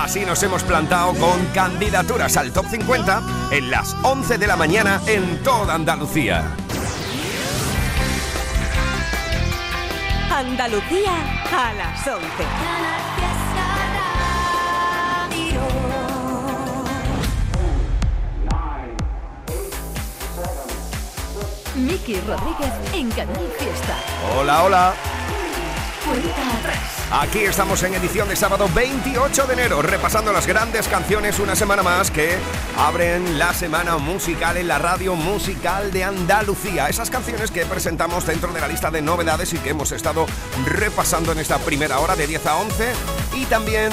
Así nos hemos plantado con candidaturas al top 50 en las 11 de la mañana en toda Andalucía. Andalucía a las 11. Miki Rodríguez en Canal Fiesta. Hola, hola. Cuenta atrás. Aquí estamos en edición de sábado 28 de enero, repasando las grandes canciones una semana más que abren la semana musical en la radio musical de Andalucía. Esas canciones que presentamos dentro de la lista de novedades y que hemos estado repasando en esta primera hora de 10 a 11 y también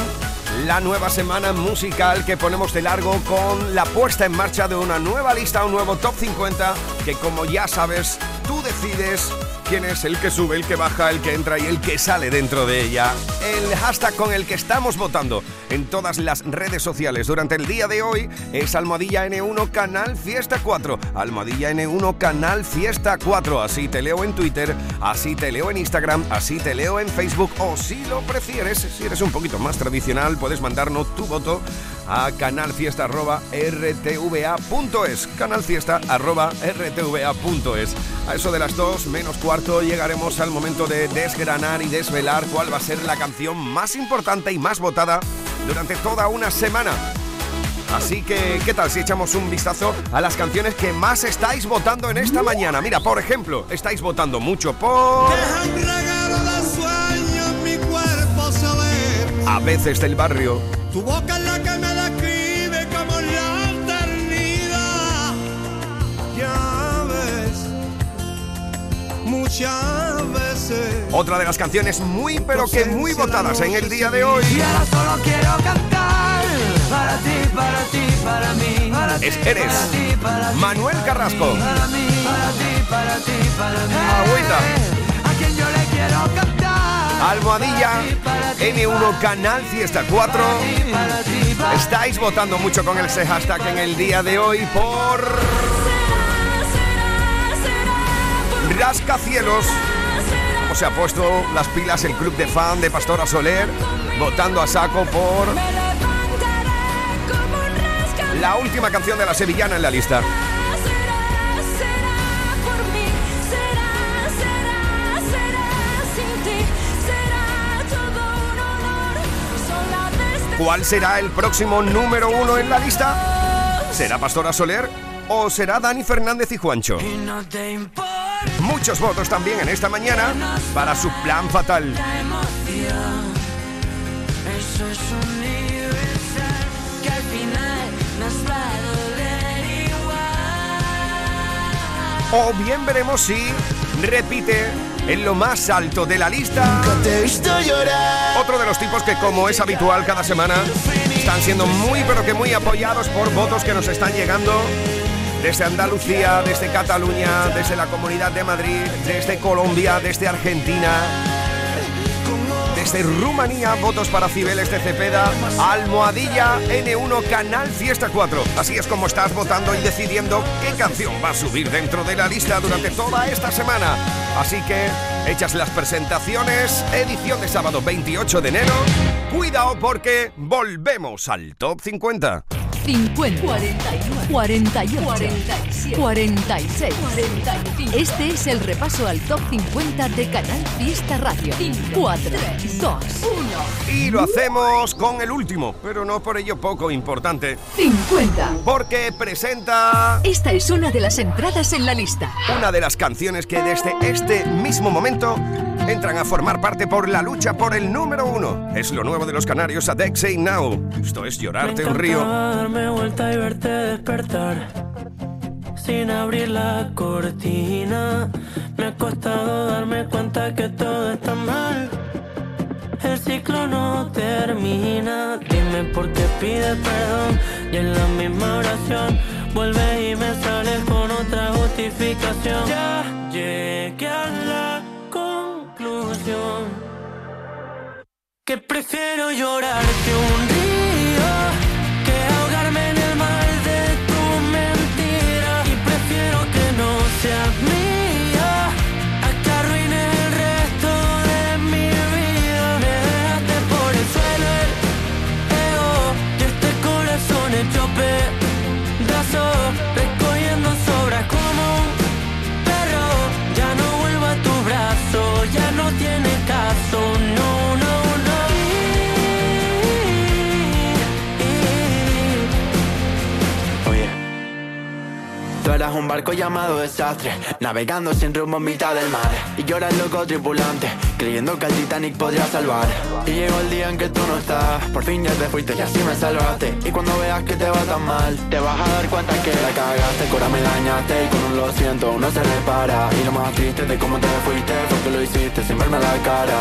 la nueva semana musical que ponemos de largo con la puesta en marcha de una nueva lista, un nuevo top 50 que como ya sabes, tú decides quién es el que sube, el que baja, el que entra y el que sale dentro de ella. El hashtag con el que estamos votando en todas las redes sociales durante el día de hoy es Almohadilla N1 Canal Fiesta 4. Almohadilla N1 Canal Fiesta 4. Así te leo en Twitter, así te leo en Instagram, así te leo en Facebook o si lo prefieres, si eres un poquito más tradicional, puedes mandarnos tu voto a canalfiesta.rtva.es. Canalfiesta.rtva.es. A eso de las dos menos cuarto llegaremos al momento de desgranar y desvelar cuál va a ser la canción más importante y más votada durante toda una semana. Así que, ¿qué tal si echamos un vistazo a las canciones que más estáis votando en esta mañana? Mira, por ejemplo, estáis votando mucho por... A veces del barrio. Tu boca Otra de las canciones muy pero que muy votadas en el día de hoy. Y ahora solo quiero cantar para ti, para ti, para mí. Para Es ti, Eres. para ti, para mí, Manuel Carrasco. Para mí, para ti, para ti, para mí. Agüita. A quien yo le quiero cantar. Almohadilla N1 Canal Fiesta 4. Para ti, para Estáis votando mucho con ese hashtag en el día de hoy por Rascacielos. Se ha puesto las pilas el club de fan de Pastora Soler, votando a saco por la última canción de la sevillana en la lista. ¿Cuál será el próximo número uno en la lista? ¿Será Pastora Soler o será Dani Fernández y Juancho? Y no te Muchos votos también en esta mañana para su plan fatal. la emoción. Eso es universal. Que al final nos va a doler igual. O bien veremos si repite en lo más alto de la lista. Te he visto llorar. Otro de los tipos que, como es habitual cada semana, están siendo muy pero que muy apoyados por votos que nos están llegando desde Andalucía, desde Cataluña, desde la Comunidad de Madrid, desde Colombia, desde Argentina. Desde Rumanía, votos para Cibeles de Cepeda, Almohadilla N1 Canal Fiesta 4. Así es como estás votando y decidiendo qué canción va a subir dentro de la lista durante toda esta semana. Así que hechas las presentaciones, edición de sábado 28 de enero. Cuidado porque volvemos al top 50. 50, 41, 48, 47, 46, 45. Este es el repaso al top 50 de Canal Fiesta Radio. 4, 2, 1, Y lo hacemos con el último, pero no por ello poco importante, 50. porque presenta Esta es una de las entradas en la lista. una de las canciones que desde este mismo momento entran a formar parte por la lucha por el número uno. Es lo nuevo de los canarios a Say Now. Esto es llorarte un río. darme vuelta y verte despertar sin abrir la cortina. Me ha costado darme cuenta que todo está mal. El ciclo no termina. Dime por qué pides perdón y en la misma oración vuelves y me sales con otra justificación. Ya llegué a la que prefiero llorarte un río es un barco llamado desastre, navegando sin rumbo en mitad del mar. Y llora el loco tripulante, creyendo que el Titanic podría salvar. Y llegó el día en que tú no estás, por fin ya te fuiste y así me salvaste. Y cuando veas que te va tan mal, te vas a dar cuenta que la cagaste, cora me dañaste y con un lo siento uno se repara. Y lo más triste de cómo te fuiste fue que lo hiciste sin verme la cara.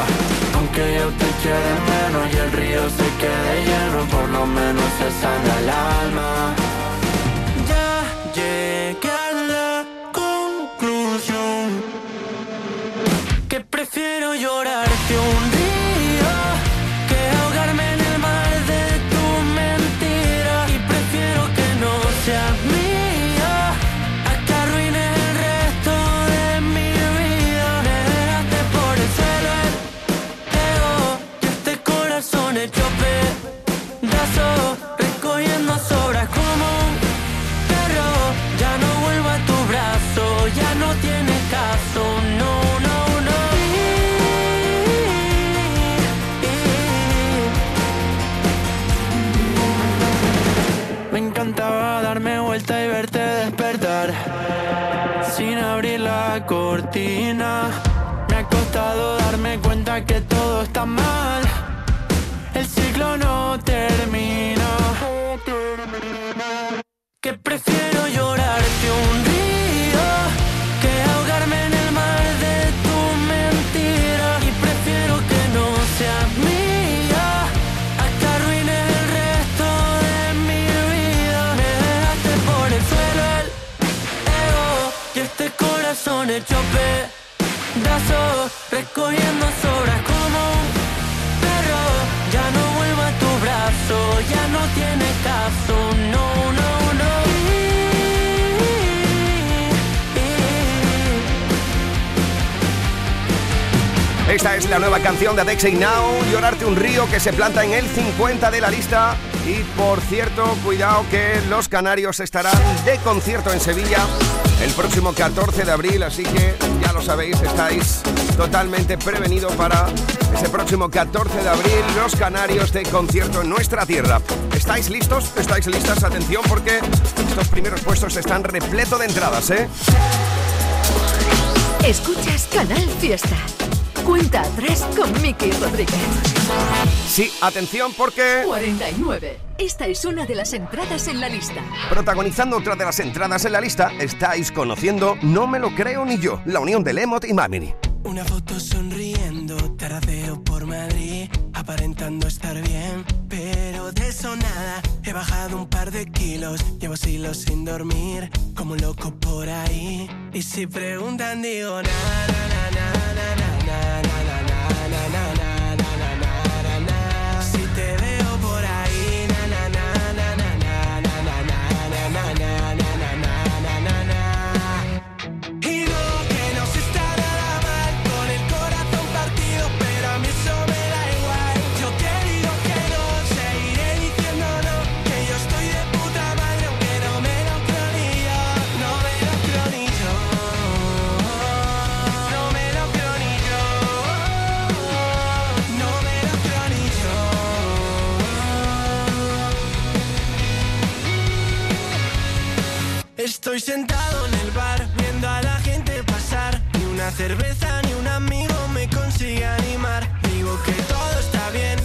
Aunque yo te quede menos y el río se quede lleno, por lo menos se sana el alma. llorar. Me ha costado darme cuenta que todo está mal el ciclo no termina. Hecho pedazo recogiendo sobras como un perro ya no vuelvo a tu brazo, ya no tiene caso, no, no, no. Esta es la nueva canción de Adexei Now, Llorarte un río, que se planta en el 50 de la lista. Y por cierto, cuidado que los canarios estarán de concierto en Sevilla el próximo 14 de abril, así que ya lo sabéis, estáis totalmente prevenidos para ese próximo 14 de abril, los canarios de concierto en nuestra tierra. ¿Estáis listos? ¿Estáis listas? Atención porque estos primeros puestos están repleto de entradas, ¿eh? Escuchas Canal Fiesta. Cuenta atrás con Miki Rodríguez. Sí, atención porque 49. Esta es una de las entradas en la lista. Protagonizando otra de las entradas en la lista, estáis conociendo No me lo creo ni yo, la unión de Lemot y Mamini. Una foto sonriendo, tardeo por Madrid, aparentando estar bien, pero de eso nada. He bajado un par de kilos, llevo siglos sin dormir, como un loco por ahí. Y si preguntan, digo na. Estoy sentado en el bar viendo a la gente pasar. Ni una cerveza ni un amigo me consigue animar. Digo que todo está bien,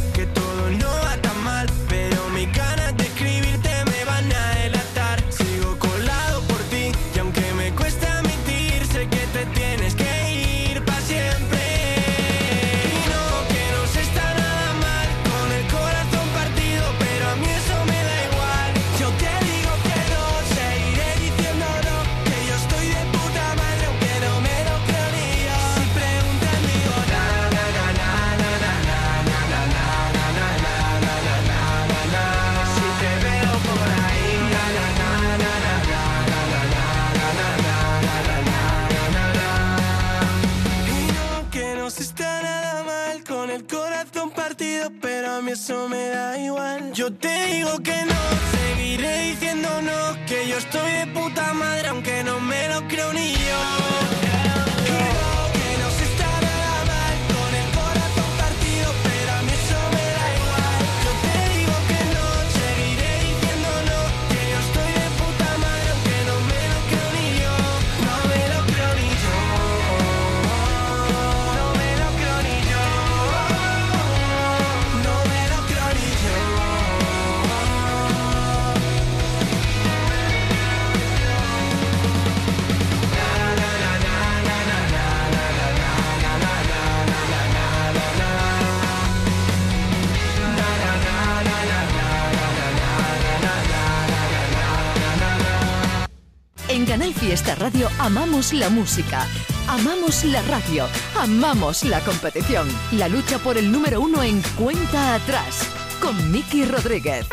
amamos la música, amamos la radio, amamos la competición. La lucha por el número uno en cuenta atrás con Miki Rodríguez.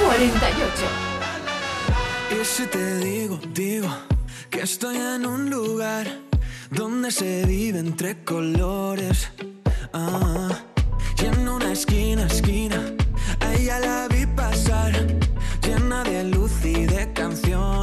¡48! Y si te digo, digo que estoy en un lugar donde se vive entre colores. Ah, y una esquina, esquina, a ella la vi pasar, llena de luz y de canciones.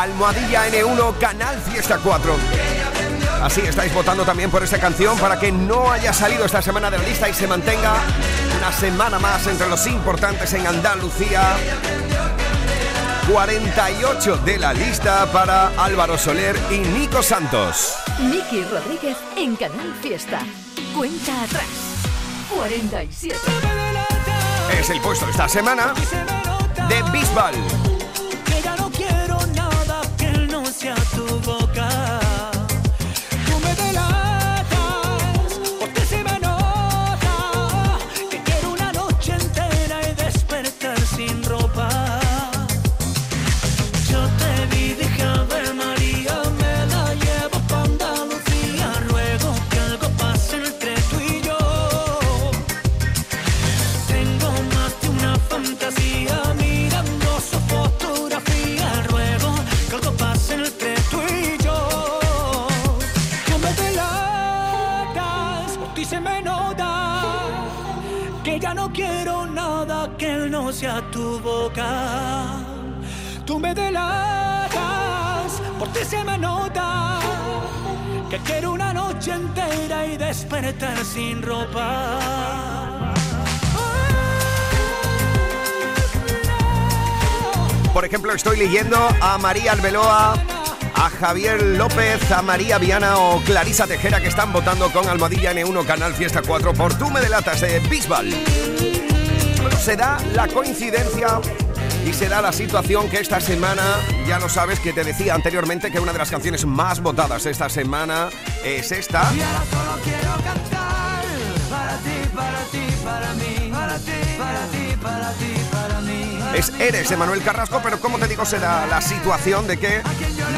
Almohadilla N1, Canal Fiesta 4. Así estáis votando también por esta canción para que no haya salido esta semana de la lista y se mantenga una semana más entre los importantes en Andalucía. 48 de la lista para Álvaro Soler y Nico Santos. Miki Rodríguez en Canal Fiesta. Cuenta atrás. 47. Es el puesto esta semana de Bisbal. Tu boca. Tú me delatas, por se me nota que quiero una noche entera y despertar sin ropa. Por ejemplo, estoy leyendo a María Arbeloa, a Javier López, a María Viana o Clarisa Tejera que están votando con Almohadilla N1 Canal Fiesta 4 por Tú me delatas de Bisbal. Se da la coincidencia y se da la situación que esta semana, ya lo sabes que te decía anteriormente que una de las canciones más votadas esta semana es esta. Y ahora solo quiero cantar para ti, para ti, para mí, para ti, para ti, para ti, para mí. Es Eres de Manuel Carrasco, pero como te digo, se da la situación de que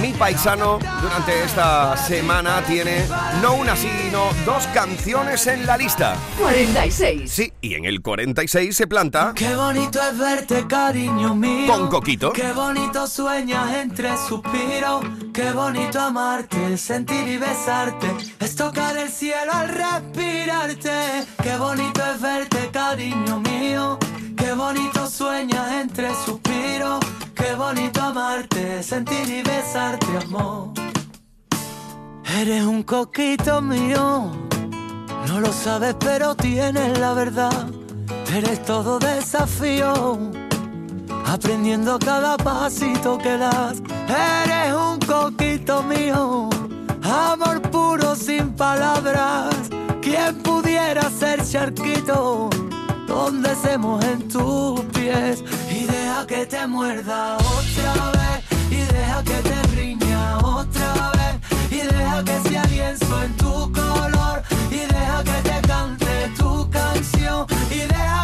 mi paisano durante esta semana tiene no una, sino dos canciones en la lista. 46. Sí, y en el 46 se planta Qué bonito es verte, cariño mío. Con Coquito. Qué bonito sueñas entre suspiros. Qué bonito amarte, sentir y besarte. Es tocar el cielo al respirarte. Qué bonito es verte, cariño mío. Qué bonito sueñas entre suspiros. Qué bonito amarte, sentir y besarte, amor. Eres un coquito mío. No lo sabes, pero tienes la verdad. Eres todo desafío. Aprendiendo cada pasito que das. Eres un coquito mío, amor puro sin palabras. ¿Quién pudiera ser charquito? Donde se mojen tus pies y deja que te muerda otra vez y deja que te riña otra vez y deja que sea lienzo en tu color y deja que te cante tu canción y deja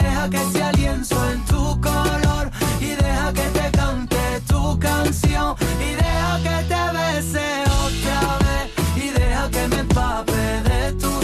deja que sea lienzo en tu color y deja que te cante tu canción y deja que te bese otra vez y deja que me empape de tu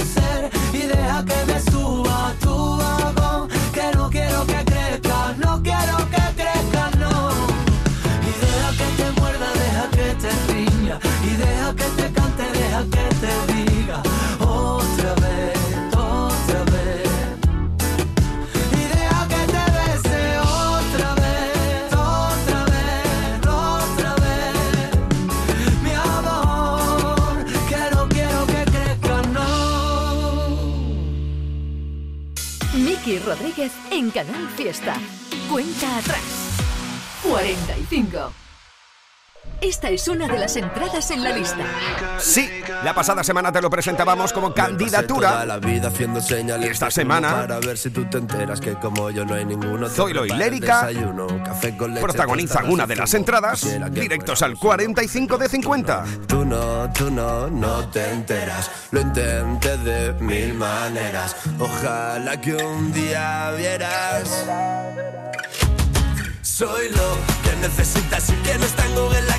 deja que me suba tu vagón. Que no quiero que Miki Rodríguez en Canal Fiesta. Cuenta atrás. 45. Esta es una de las entradas en la lista. Sí, la pasada semana te lo presentábamos como candidatura. La vida haciendo señales Y esta semana- Para ver si tú te enteras que como yo no hay ninguno. Zoilo y Lérica desayuno, café con leche, Protagonizan una de las entradas, directos al 45 de 50. Tú no, tú no, no te enteras. Lo intenté de mil maneras. Ojalá que un día vieras. Soy lo que necesitas y que no está en Google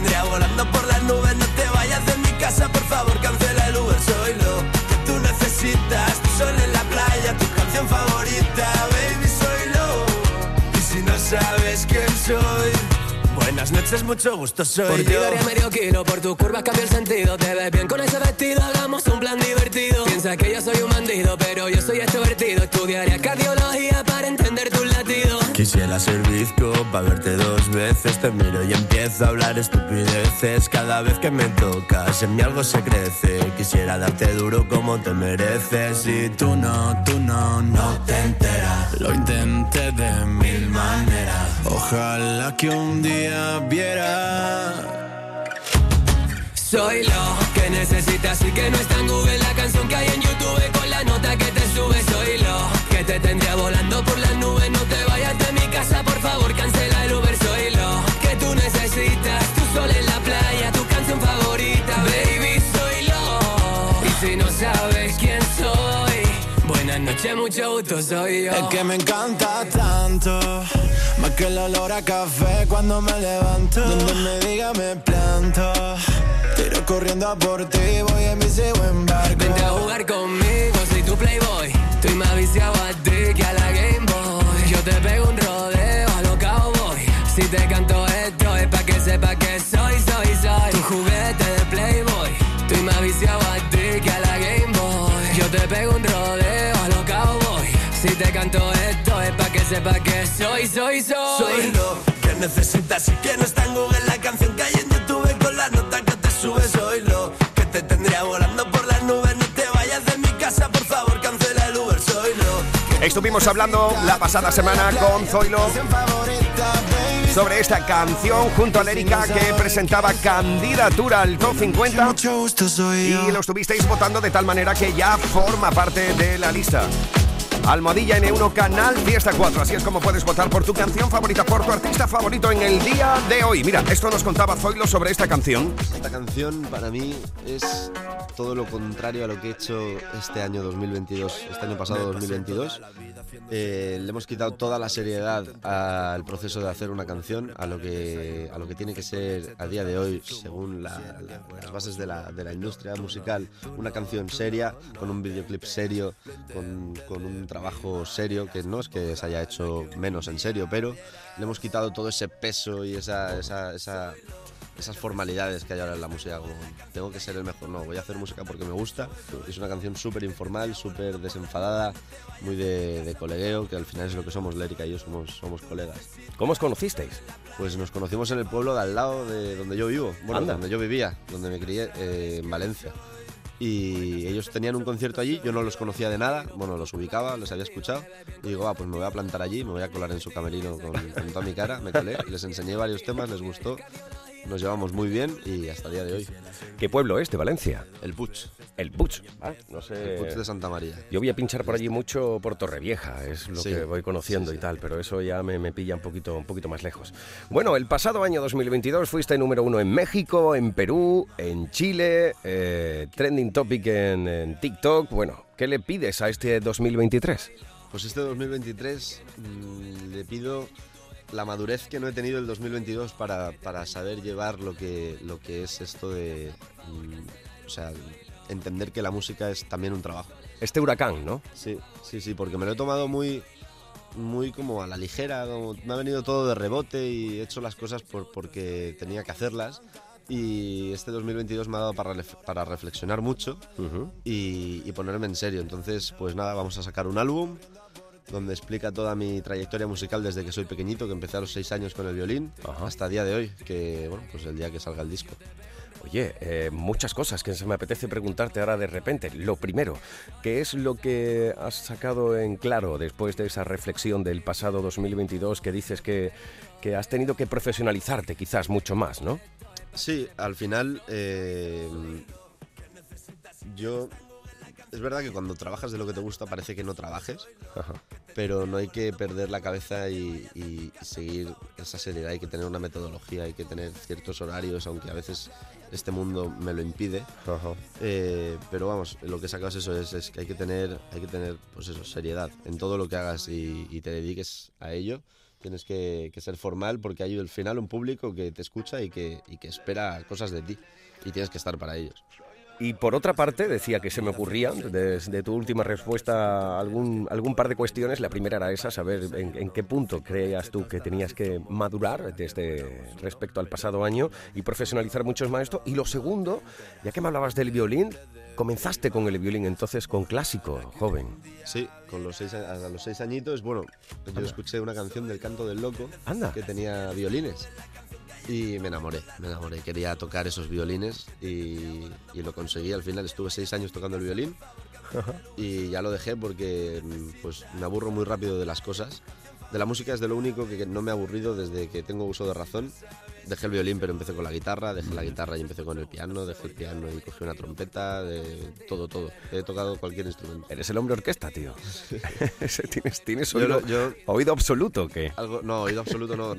tendría volando por las nubes. No te vayas de mi casa, por favor, cancela el Uber. Soy lo que tú necesitas. Tu sol en la playa, tu canción favorita, baby. Soy lo. Y si no sabes quién soy. Buenas noches, mucho gusto, soy Por ti yo. daría medio kilo, por tus curvas cambio el sentido. Te ves bien con ese vestido, hagamos un plan divertido. Piensa que yo soy un bandido, pero yo soy extrovertido. Estudiaría tus latidos. Quisiera ser bizco para verte dos veces. Te miro y empiezo a hablar estupideces. Cada vez que me tocas, en mí algo se crece. Quisiera darte duro como te mereces. Y tú no, tú no, no te enteras. Lo intenté de mil maneras. Ojalá que un día viera. Soy lo que necesitas y que no está en Google la canción que hay en YouTube con la nota que te sube. Soy lo que te tendría volando por las nubes. No te casa, por favor, cancela el Uber. Soy lo que tú necesitas. Tu sol en la playa, tu canción favorita, baby. Soy lo. Y si no sabes quién soy, buenas noches, mucho gusto, soy yo. Es que me encanta tanto, más que el olor a café cuando me levanto. Donde me diga me planto, tiro corriendo a por ti, voy en bici o en barco. Vente a jugar conmigo, soy tu playboy. Estoy más viciado a ti que a la Game Boy. Yo te pego un Si te canto esto es pa' que sepa que soy, soy, soy Tu juguete de Playboy Estoy más viciado a ti que a la Game Boy Yo te pego un rodeo a los cowboy Si te canto esto es pa' que sepa que soy, soy, soy Soy lo que necesitas y que no está en Google la canción que hay en YouTube con la nota que te sube. Soy lo que te tendría volando por las nubes. No te vayas de mi casa, por favor, cancela el Uber. Soy lo que Estuvimos hablando la pasada semana con Zoilo sobre esta canción junto a Lérica que presentaba candidatura al Top 50 Mucho gusto soy yo. y lo estuvisteis votando de tal manera que ya forma parte de la lista. Almohadilla N1 Canal Fiesta 4. Así es como puedes votar por tu canción favorita, por tu artista favorito en el día de hoy. Mira, esto nos contaba Zoilo sobre esta canción. Esta canción para mí es todo lo contrario a lo que he hecho este año 2022, este año pasado 2022. Eh, le hemos quitado toda la seriedad al proceso de hacer una canción, a lo que, a lo que tiene que ser a día de hoy, según la- la- las bases de la, de la industria musical, una canción seria, con un videoclip serio, con, con un trabajo serio, que no es que se haya hecho menos en serio, pero le hemos quitado todo ese peso y esa, esa, esa esas formalidades que hay ahora en la música, como tengo que ser el mejor, no, voy a hacer música porque me gusta. Es una canción súper informal, súper desenfadada, muy de, de colegueo, que al final es lo que somos, Lérica y yo somos, somos colegas. ¿Cómo os conocisteis? Pues nos conocimos en el pueblo de al lado de donde yo vivo, bueno, Anda. donde yo vivía, donde me crié, eh, en Valencia. Y ellos tenían un concierto allí, yo no los conocía de nada, bueno, los ubicaba, los había escuchado. Y digo, ah, pues me voy a plantar allí, me voy a colar en su camerino con, con toda mi cara, me colé, les enseñé varios temas, les gustó, nos llevamos muy bien y hasta el día de hoy. ¿Qué pueblo es de Valencia? El Puig, El Butch. Ah, no sé. el Puig de Santa María. Yo voy a pinchar por allí mucho por Torrevieja, es lo Sí, que voy conociendo sí, y tal, pero eso ya me, me pilla un poquito, un poquito más lejos. Bueno, el pasado año 2022 fuiste número uno en México, en Perú, en Chile, eh, trending topic en, en TikTok. Bueno, ¿qué le pides a este 2023? Pues este 2023 mm, le pido la madurez que no he tenido el 2022 para, para saber llevar lo que, lo que es esto de... mm, o sea, entender que la música es también un trabajo. Este huracán, ¿no? Sí, sí, sí, porque me lo he tomado muy, muy como a la ligera, como me ha venido todo de rebote y he hecho las cosas por, porque tenía que hacerlas. Y este 2022 me ha dado para, para reflexionar mucho Ujú. y, y ponerme en serio. Entonces, pues nada, vamos a sacar un álbum donde explica toda mi trayectoria musical desde que soy pequeñito, que empecé a los seis años con el violín, Ajá. hasta el día de hoy, que bueno, pues el día que salga el disco. Oye, eh, muchas cosas que se me apetece preguntarte ahora de repente. Lo primero, ¿qué es lo que has sacado en claro después de esa reflexión del pasado 2022 que dices que, que has tenido que profesionalizarte quizás mucho más, ¿no? Sí, al final eh, yo... Es verdad que cuando trabajas de lo que te gusta parece que no trabajes, Ajá. pero no hay que perder la cabeza y, y seguir esa seriedad, hay que tener una metodología, hay que tener ciertos horarios, aunque a veces este mundo me lo impide. Ajá. Eh, pero vamos, lo que sacas eso es, es que hay que tener, hay que tener, pues eso, seriedad en todo lo que hagas y, y te dediques a ello. Tienes que, que ser formal porque hay al final un público que te escucha y que, y que espera cosas de ti y tienes que estar para ellos. Y por otra parte, decía que se me ocurría, desde tu última respuesta, algún, algún par de cuestiones. La primera era esa, saber en, en qué punto creías tú que tenías que madurar desde respecto al pasado año y profesionalizar mucho más esto. Y lo segundo, ya que me hablabas del violín, comenzaste con el violín entonces con clásico, joven. Sí, con los seis, a a los seis añitos, bueno, yo escuché una canción del Canto del Loco Anda. que tenía violines y me enamoré, me enamoré. Quería tocar esos violines y, y lo conseguí. Al final estuve seis años tocando el violín y ya lo dejé porque pues, me aburro muy rápido de las cosas. De la música es de lo único que no me ha aburrido desde que tengo uso de razón. Dejé el violín, pero empecé con la guitarra, dejé la guitarra y empecé con el piano, dejé el piano y cogí una trompeta, de todo, todo. He tocado cualquier instrumento. Eres el hombre orquesta, tío. Tienes tienes Yo oído, lo- yo- oído absoluto, ¿qué? Algo, no, oído absoluto no,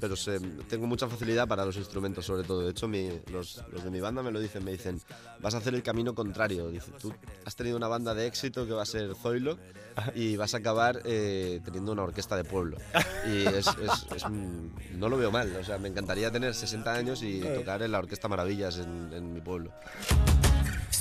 pero sé- tengo mucha facilidad para los instrumentos sobre todo. De hecho, mi- los, los de mi banda me lo dicen, me dicen, vas a hacer el camino contrario. Dice, tú has tenido una banda de éxito que va a ser Zoilo y vas a acabar eh, teniendo una orquesta de pueblo. Y es, es- es no lo veo mal, o sea, me encantaría tener 60 años y tocar en la Orquesta Maravillas en, en mi pueblo.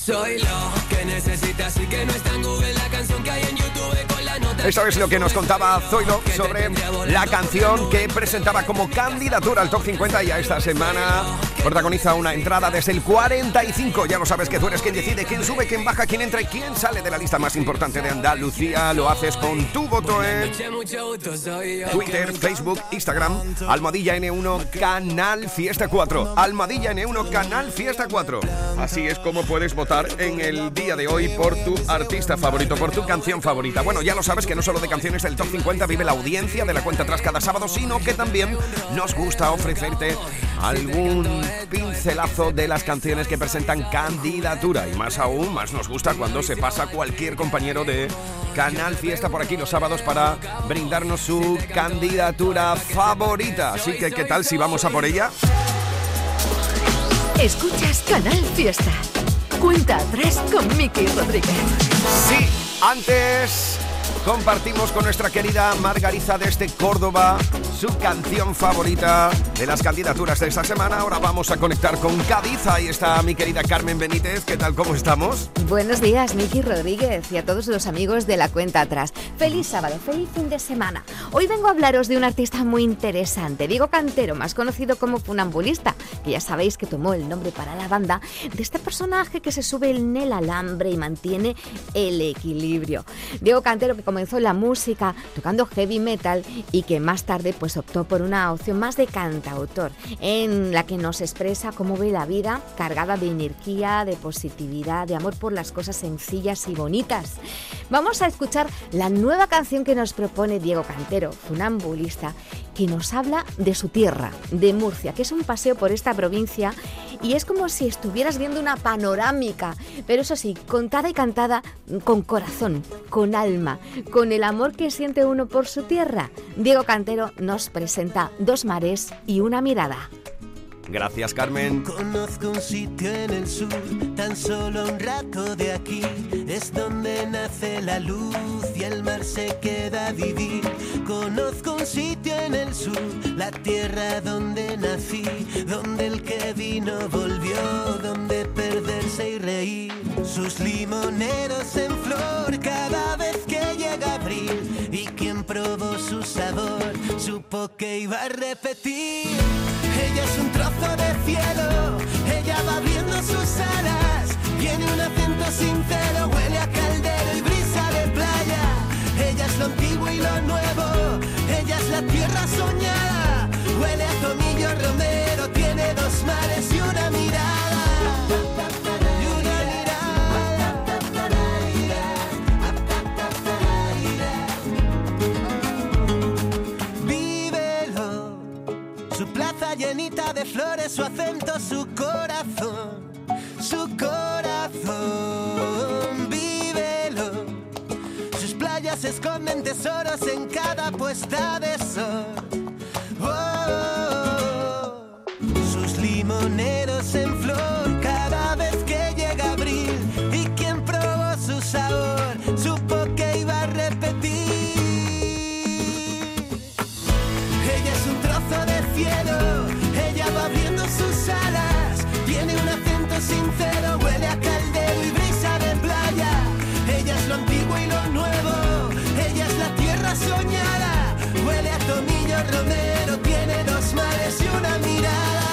Soy lo que necesitas y que no está en Google la canción que hay en YouTube con la nota. Esto es lo que nos contaba Zoilo sobre la canción que presentaba como candidatura al Top 50 y a esta semana protagoniza una entrada desde el 45. Ya lo sabes que tú eres quien decide quién sube, quién baja, quién entra y quién sale de la lista más importante de Andalucía. Lo haces con tu voto en Twitter, Facebook, Instagram, Almohadilla N1 Canal Fiesta 4. Almohadilla N1 Canal Fiesta 4. Así es como puedes votar en el día de hoy por tu artista favorito, por tu canción favorita. Bueno, ya lo sabes que no solo de canciones del Top 50 vive la audiencia de la cuenta atrás cada sábado, sino que también nos gusta ofrecerte algún pincelazo de las canciones que presentan candidatura. Y más aún, más nos gusta cuando se pasa cualquier compañero de Canal Fiesta por aquí los sábados para brindarnos su candidatura favorita. Así que, ¿qué tal si vamos a por ella? Escuchas Canal Fiesta. Cuenta atrás con Miki Rodríguez. Sí, antes compartimos con nuestra querida Margarita desde Córdoba su canción favorita de las candidaturas de esta semana. Ahora vamos a conectar con Cádiz. Ahí está mi querida Carmen Benítez. ¿Qué tal? ¿Cómo estamos? Buenos días, Miki Rodríguez y a todos los amigos de la cuenta atrás. Feliz sábado, feliz fin de semana. Hoy vengo a hablaros de un artista muy interesante, Diego Cantero, más conocido como Funambulista, que ya sabéis que tomó el nombre para la banda de este personaje que se sube en el alambre y mantiene el equilibrio. Diego Cantero que comenzó la música tocando heavy metal y que más tarde pues optó por una opción más de cantautor, en la que nos expresa cómo ve la vida cargada de energía, de positividad, de amor por las cosas sencillas y bonitas. Vamos a escuchar la nueva canción que nos propone Diego Cantero, funambulista, que nos habla de su tierra, de Murcia, que es un paseo por esta provincia y es como si estuvieras viendo una panorámica, pero eso sí, contada y cantada con corazón, con alma, con el amor que siente uno por su tierra. Diego Cantero nos presenta Dos mares y una mirada. Gracias, Carmen. Conozco un sitio en el sur, tan solo un rato de aquí. Es donde nace la luz y el mar se queda a vivir. Conozco un sitio en el sur, la tierra donde nací, donde el que vino volvió, donde perderse y reír. Sus limoneros en flor cada vez que llega abril. Y quien probó su sabor, supo que iba a repetir. Ella es un trozo de cielo, ella va abriendo sus alas. Tiene un acento sincero, huele a caldero y brisa de playa. Ella es lo antiguo y lo nuevo, ella es la tierra soñada. Huele a tomillo romero, tiene dos mares y una mirada. Llenita de flores, su acento, su corazón, su corazón. Vívelo, sus playas esconden tesoros en cada puesta de sol. Oh, sus limoneros en flor cada vez que llega abril. Y quien probó su sabor supo que iba a repetir. Ella es un trozo de cielo, sincero, huele a caldero y brisa de playa. Ella es lo antiguo y lo nuevo, ella es la tierra soñada. Huele a tomillo romero, tiene dos mares y una mirada.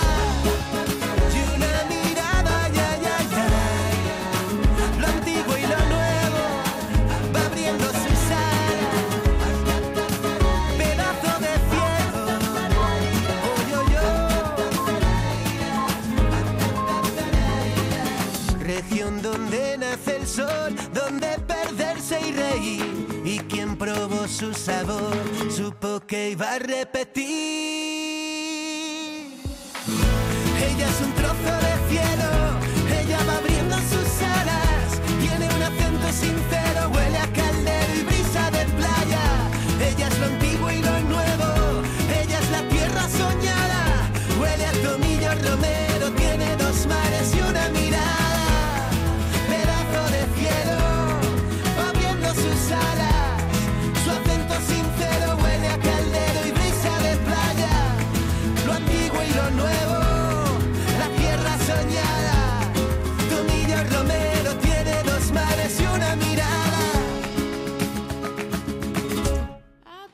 Región donde nace el sol, donde perderse y reír. Y quien probó su sabor, supo que iba a repetir. Ella es un trozo de cielo, ella va abriendo sus alas. Tiene un acento sincero, huele a caldero y brisa de playa. Ella es lo antiguo y lo nuevo, ella es la tierra soñada. Huele a tomillo romero,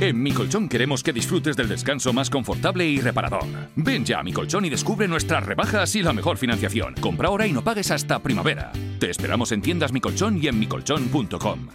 En Mi Colchón queremos que disfrutes del descanso más confortable y reparador. Ven ya a Mi Colchón y descubre nuestras rebajas y la mejor financiación. Compra ahora y no pagues hasta primavera. Te esperamos en tiendas Mi Colchón y en micolchón.com.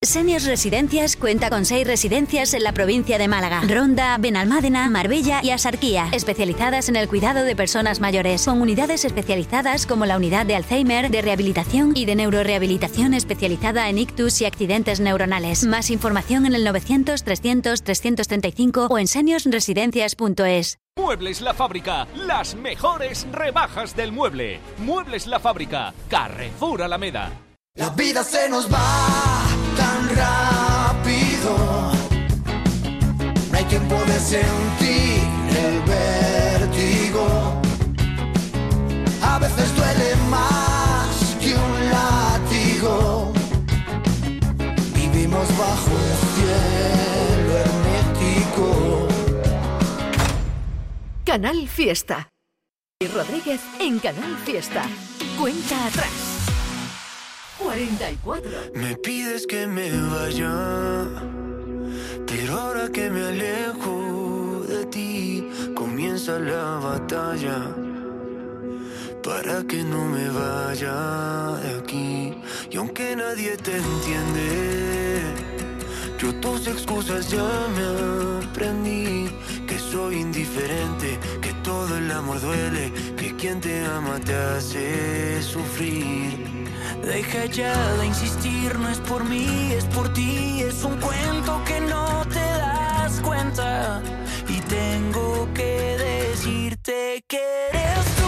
Seniors Residencias cuenta con seis residencias en la provincia de Málaga, Ronda, Benalmádena, Marbella y Asarquía, especializadas en el cuidado de personas mayores, con unidades especializadas como la unidad de Alzheimer, de rehabilitación y de neurorehabilitación especializada en ictus y accidentes neuronales. Más información en el 900 300 335 o en seniorsresidencias.es. Muebles La Fábrica, las mejores rebajas del mueble. Muebles La Fábrica, Carrefour Alameda. La vida se nos va tan rápido. No hay tiempo de sentir el vértigo. A veces duele más que un látigo. Vivimos bajo el cielo hermético. Canal Fiesta. Y Rodríguez en Canal Fiesta. Cuenta atrás. 44. Me pides que me vaya, pero ahora que me alejo de ti, comienza la batalla. Para que no me vaya de aquí, y aunque nadie te entiende, yo tus excusas ya me aprendí. Que soy indiferente, que todo el amor duele, que quien te ama te hace sufrir. Deja ya de insistir, no es por mí, es por ti, es un cuento que no te das cuenta. Y tengo que decirte que eres tú,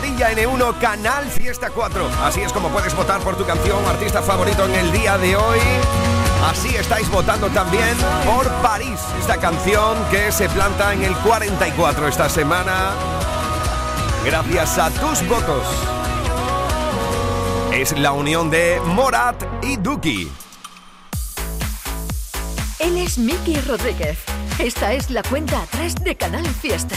yo. Almohadilla N1 Canal Fiesta 4. Así es como puedes votar por tu canción artista favorito en el día de hoy. Así estáis votando también por París, esta canción que se planta en el 44 esta semana. Gracias a tus votos. Es la unión de Morat y Duki. Él es Miki Rodríguez. Esta es la cuenta atrás de Canal Fiesta.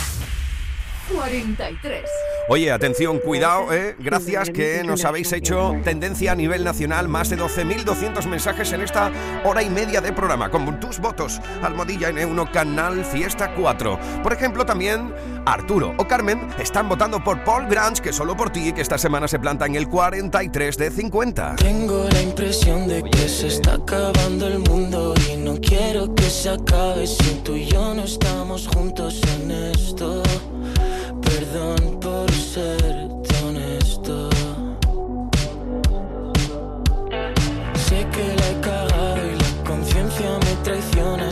43. Oye, atención, cuidado, ¿eh? Gracias que nos habéis hecho tendencia a nivel nacional. Más de 12.200 mensajes en esta hora y media de programa. Con tus votos, Almohadilla N1 Canal Fiesta 4. Por ejemplo, también Arturo o Carmen están votando por Paul Grange, que solo por ti, que esta semana se planta en el 43 de 50. Tengo la impresión de que se está acabando el mundo y no quiero que se acabe si tú y yo no estamos juntos en esto. Perdón por ser honesto. Sé que la he cagado y la conciencia me traiciona.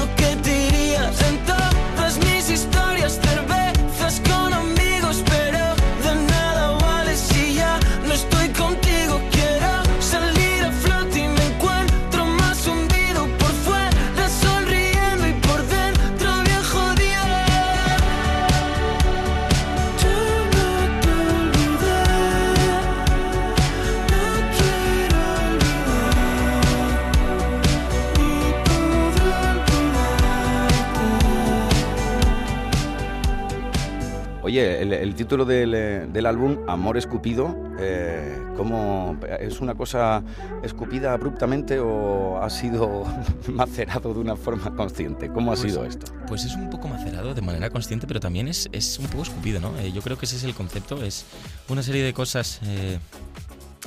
el, título del, eh, del álbum, Amor Escupido, eh, ¿cómo, ¿es una cosa escupida abruptamente o ha sido macerado de una forma consciente? ¿Cómo ha Pues- sido esto? Pues es un poco macerado de manera consciente, pero también es, es un poco escupido, ¿no? Eh, yo creo que ese es el concepto, es una serie de cosas, eh,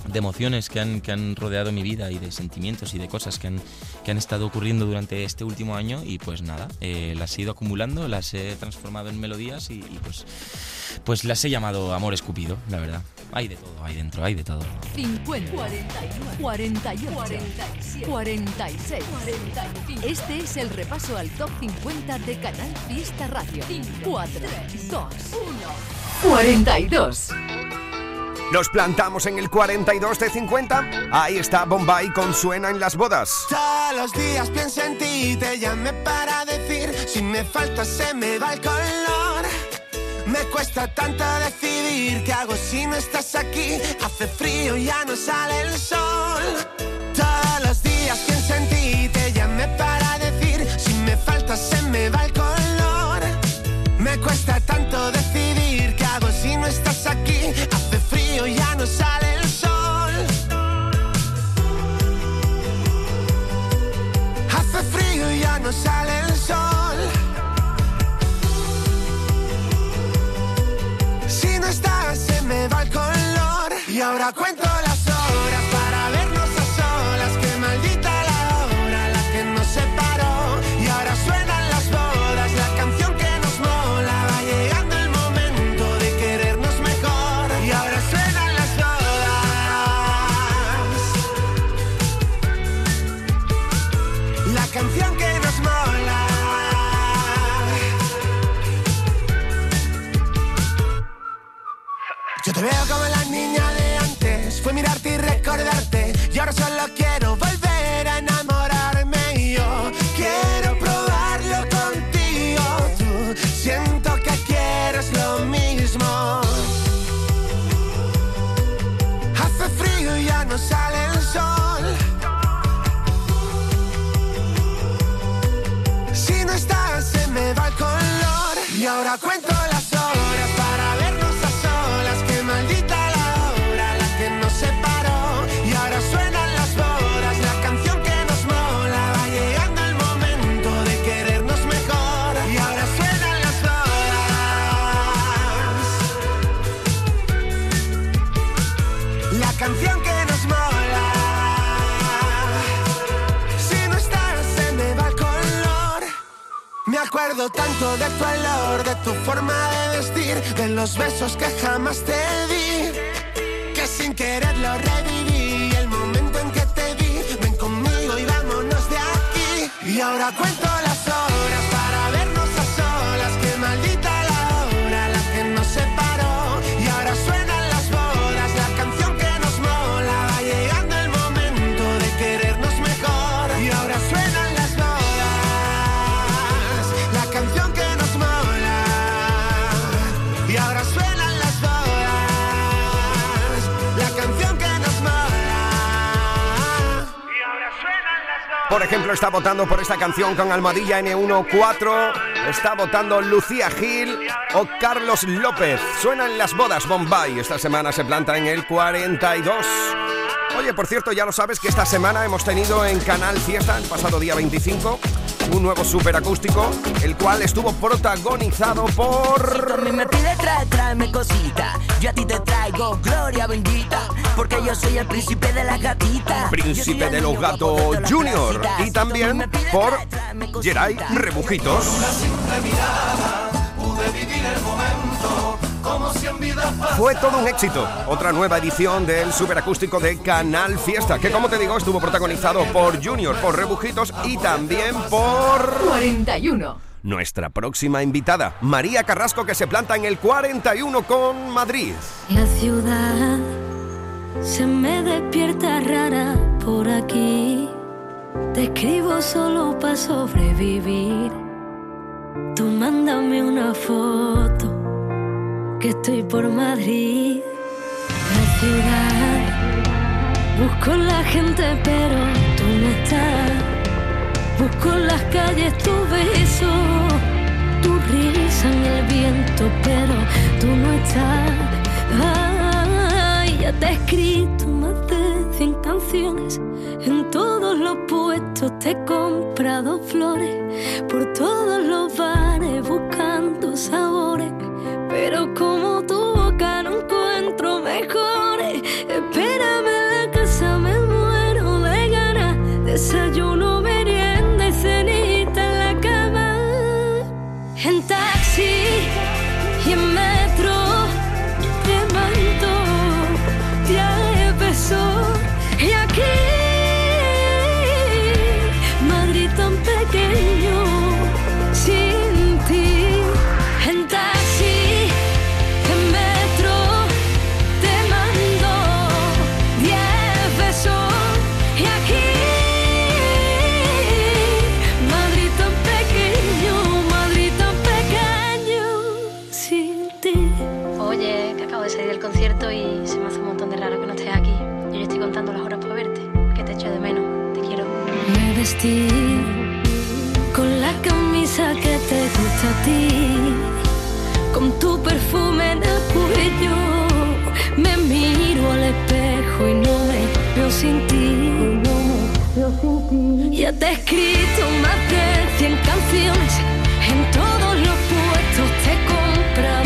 de emociones que han, que han rodeado mi vida y de sentimientos y de cosas que han, que han estado ocurriendo durante este último año y pues nada, eh, las he ido acumulando, las he transformado en melodías y, y, pues, pues las he llamado Amor Escupido, la verdad. Hay de todo, hay dentro, hay de todo. 50, 41, 48, 47, 46, 45. Este es el repaso al top 50 de Canal Fiesta Radio. 4, 2, 1, 42. Nos plantamos en el 42 de 50. Ahí está Bombay con Suena en las bodas. Todos los días pienso en ti, te llamé para decir, si me falta se me va el color. Me cuesta tanto decidir qué hago si no estás aquí. Hace frío, ya no sale el sol. Todos los días pienso en ti, te llamé para decir, si me falta se me va el color. Ahora cuento ahora cuento tanto de tu olor, de tu forma de vestir, de los besos que jamás te di, que sin querer lo reviví. El momento en que te vi, ven conmigo y vámonos de aquí. Y ahora cuento Por ejemplo, está votando por esta canción con Almadilla N14. Está votando Lucía Gil o Carlos López. Suenan las bodas Bombay. Esta semana se planta en el 42. Oye, por cierto, ya lo sabes que esta semana hemos tenido en Canal Fiesta, el pasado día 25, un nuevo superacústico, el cual estuvo protagonizado por... A mí me pide trae, tráeme cosita. Yo a ti te traigo gloria bendita. Porque yo soy el príncipe de la gatita. Príncipe de los Gatos Junior y también por Geray Rebujitos. Pude vivir el momento Fue todo un éxito. Otra nueva edición del superacústico de Canal Fiesta, que como te digo estuvo protagonizado por Junior, por Rebujitos y también por 41. nuestra próxima invitada, María Carrasco, que se planta en el 41 con Madrid. La ciudad se me despierta rara por aquí. Te escribo solo para sobrevivir. Tú mándame una foto que estoy por Madrid. La ciudad busco la gente, pero tú no estás. Busco las calles tu beso, tu risa en el viento, pero tú no estás. Ay, ya te he escrito más de 100 canciones. En todos los puestos te he comprado flores. Por todos los bares buscando sabores. Pero como tu boca no encuentro mejores. Espérame la casa, me muero de ganas. Desayuno, camisa que te gusta a ti, con tu perfume en el cuello. Me miro al espejo y no me veo sin ti. Ya te he escrito más de 100 canciones, en todos los puestos te he comprado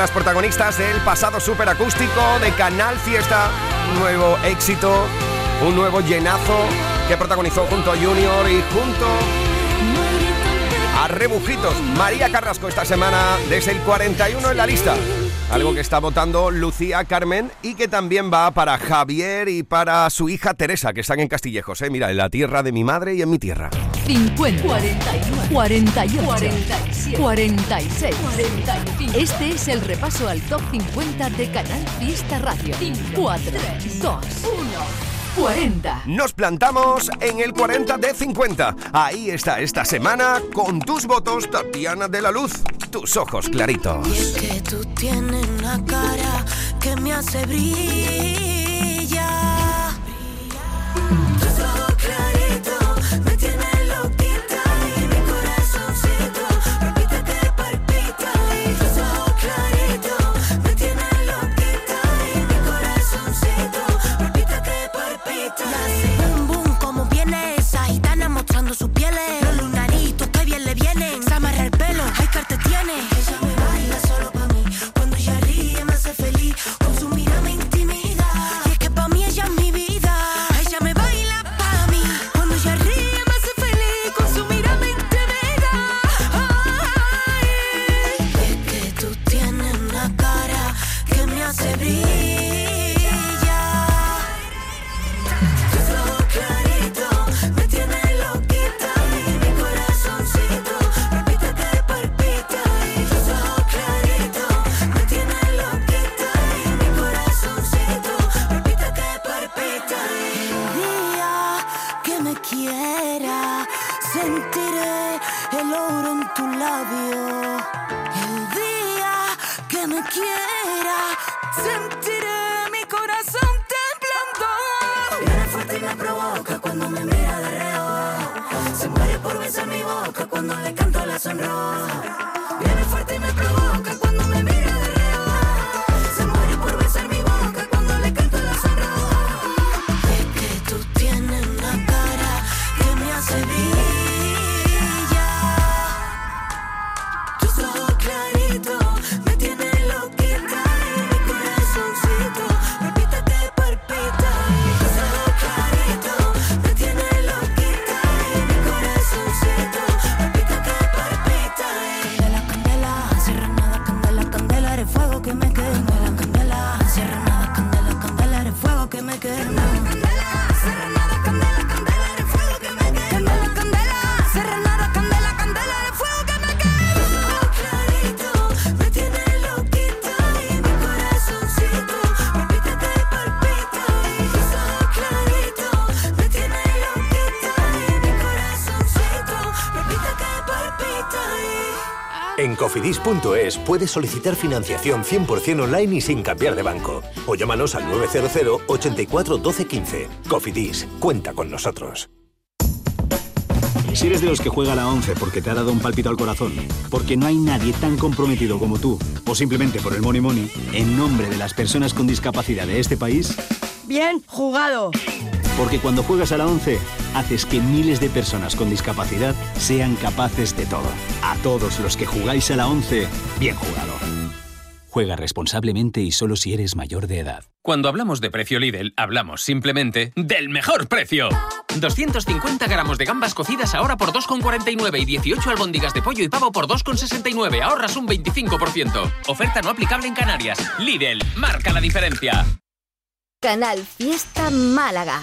las protagonistas del pasado superacústico de Canal Fiesta. Un nuevo éxito, un nuevo llenazo que protagonizó junto a Junior y junto a Rebujitos. María Carrasco esta semana desde el 41 en la lista. Algo que está votando Lucía Carmen y que también va para Javier y para su hija Teresa, que están en Castillejos, ¿eh? Mira, en la tierra de mi madre y en mi tierra. 50, 41, 48, 47, 46, 45. Este es el repaso al top 50 de Canal Fiesta Radio. 4, 3, 2, 1. 40. Nos plantamos en el 40 de 50. Ahí está esta semana con tus votos, Tatiana de la Luz. Tus ojos claritos. Y es que tú tienes una cara que me hace brillar. cofidis.es puedes solicitar financiación 100% online y sin cambiar de banco. O llámanos al 900 84 12 15. Cofidis, cuenta con nosotros. Si eres de los que juega a la 11 porque te ha dado un palpito al corazón, porque no hay nadie tan comprometido como tú, o simplemente por el money money, en nombre de las personas con discapacidad de este país, Bien jugado. porque cuando juegas a la 11, haces que miles de personas con discapacidad sean capaces de todo. A todos los que jugáis a la 11, bien jugado. Juega responsablemente y solo si eres mayor de edad. Cuando hablamos de precio Lidl, hablamos simplemente del mejor precio. 250 gramos de gambas cocidas ahora por 2,49 y 18 albóndigas de pollo y pavo por 2,69. Ahorras un 25%. Oferta no aplicable en Canarias. Lidl, marca la diferencia. Canal Fiesta Málaga.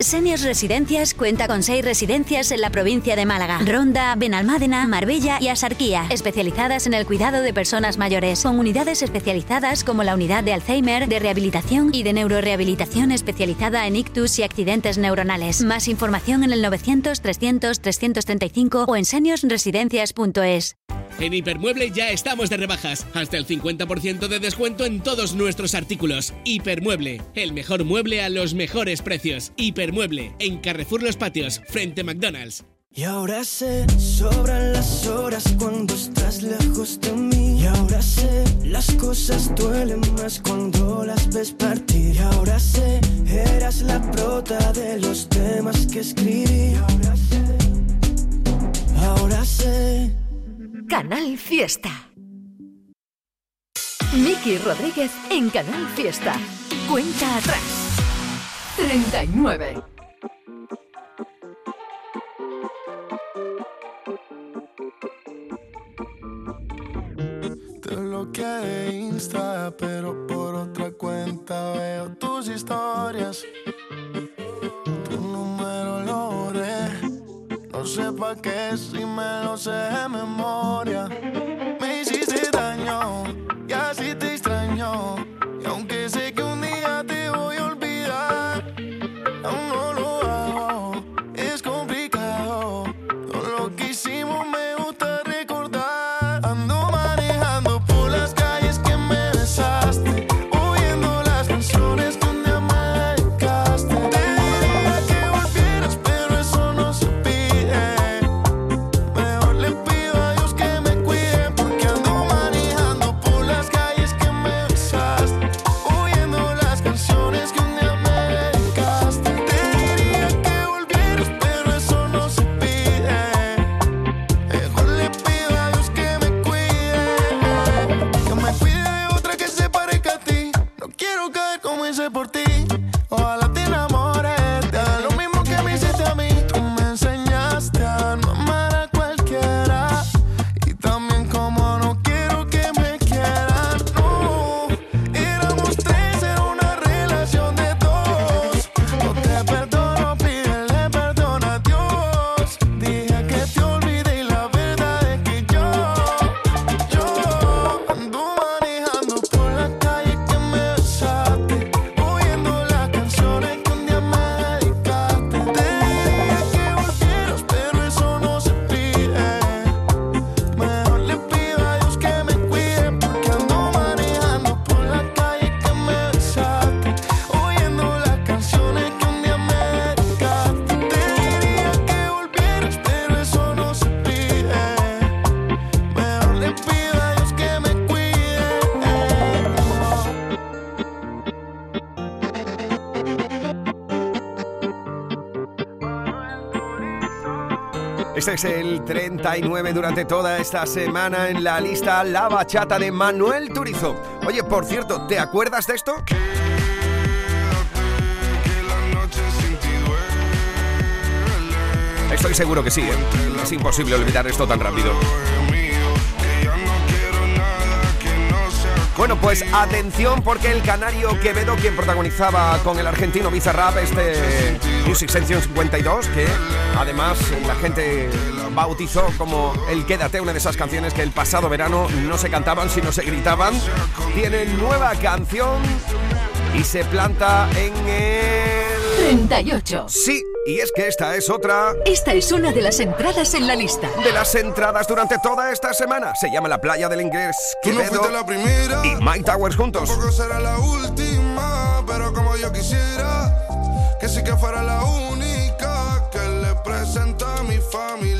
Seniors Residencias cuenta con seis residencias en la provincia de Málaga. Ronda, Benalmádena, Marbella y Asarquía, especializadas en el cuidado de personas mayores, con unidades especializadas como la unidad de Alzheimer, de rehabilitación y de neurorehabilitación especializada en ictus y accidentes neuronales. Más información en el 900 300 335 o en seniorsresidencias.es. En Hipermueble ya estamos de rebajas, hasta el 50% de descuento en todos nuestros artículos. Hipermueble, el mejor mueble a los mejores precios. Hipermueble, en Carrefour Los Patios, frente a McDonald's. Y ahora sé, sobran las horas cuando estás lejos de mí. Y ahora sé, las cosas duelen más cuando las ves partir. Y ahora sé, eras la prota de los temas que escribí. Y ahora sé, ahora sé. Canal Fiesta. Miki Rodríguez en Canal Fiesta. Cuenta atrás. 39. Te bloqueé de Insta, pero por otra cuenta veo tus historias. No sé pa' qué si me lo sé de memoria. Me hiciste daño y así te extraño. Y aunque sé que Es el 39 durante toda esta semana en la lista La Bachata de Manuel Turizo. Oye, por cierto, ¿te acuerdas de esto? Estoy seguro que sí, ¿eh? Es imposible olvidar esto tan rápido. Bueno, pues atención porque el canario Quevedo, quien protagonizaba con el argentino Bizarrap este Music Session 52, que además la gente bautizó como el Quédate, una de esas canciones que el pasado verano no se cantaban, sino se gritaban, tiene nueva canción y se planta en el... 38. Sí, y es que esta es otra... Esta es una de las entradas en la lista. De las entradas durante toda esta semana. Se llama La Playa del Inglés no Quevedo fuiste la primera. y Mike Towers juntos. Tampoco será la última, pero como yo quisiera que sí que fuera la única que le presenta a mi familia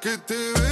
que te veo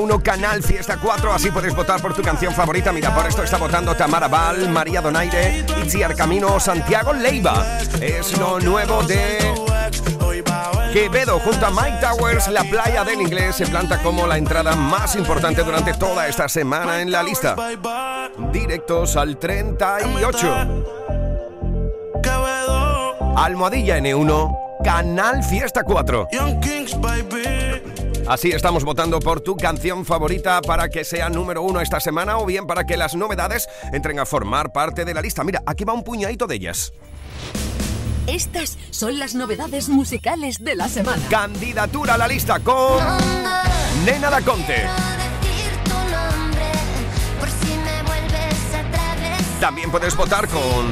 N1 Canal Fiesta 4, así puedes votar por tu canción favorita. Mira, por esto está votando Tamara Val, María Donaire, Itziar Camino, Santiago Leiva. Es lo nuevo de Quevedo junto a Mike Towers. La playa del inglés se planta como la entrada más importante durante toda esta semana en la lista. Directos al 38. Almohadilla N1 Canal Fiesta 4. Así estamos votando por tu canción favorita para que sea número uno esta semana o bien para que las novedades entren a formar parte de la lista. Mira, aquí va un puñadito de ellas. Estas son las novedades musicales de la semana. Candidatura a la lista con Nena da Conte. También puedes votar con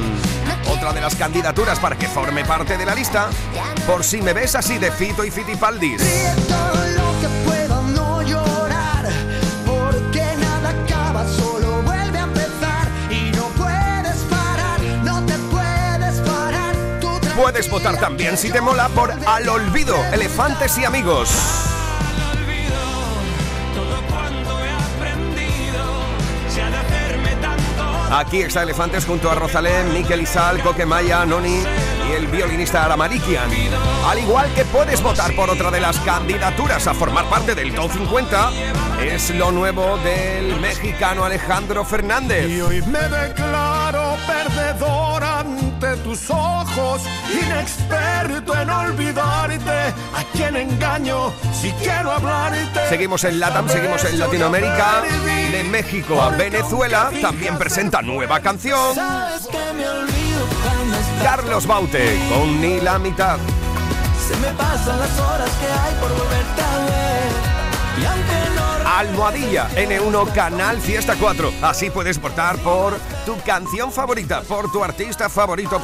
otra de las candidaturas para que forme parte de la lista. Por si me ves así de Fito y Fitipaldis. Puedes votar también si te mola por Al Olvido, Elefantes y Amigos. Aquí está Elefantes junto a Rosalén, Miquel Izal, Coquemaya, Noni y el violinista Aramarikian. Al igual que puedes votar por otra de las candidaturas a formar parte del Top 50, es lo nuevo del mexicano Alejandro Fernández. Y hoy me declaro perdedor ante tus ojos, inexperto en olvidarte, a quien engaño si quiero hablarte. Seguimos en Latam, seguimos en Latinoamérica. De México a Venezuela también presenta nueva canción. Carlos Baute con Ni la mitad. Se me pasan las horas que hay por volverte a ver. Y aunque no Almohadilla N1 Canal Fiesta 4. Así puedes votar por tu canción favorita, por tu artista favorito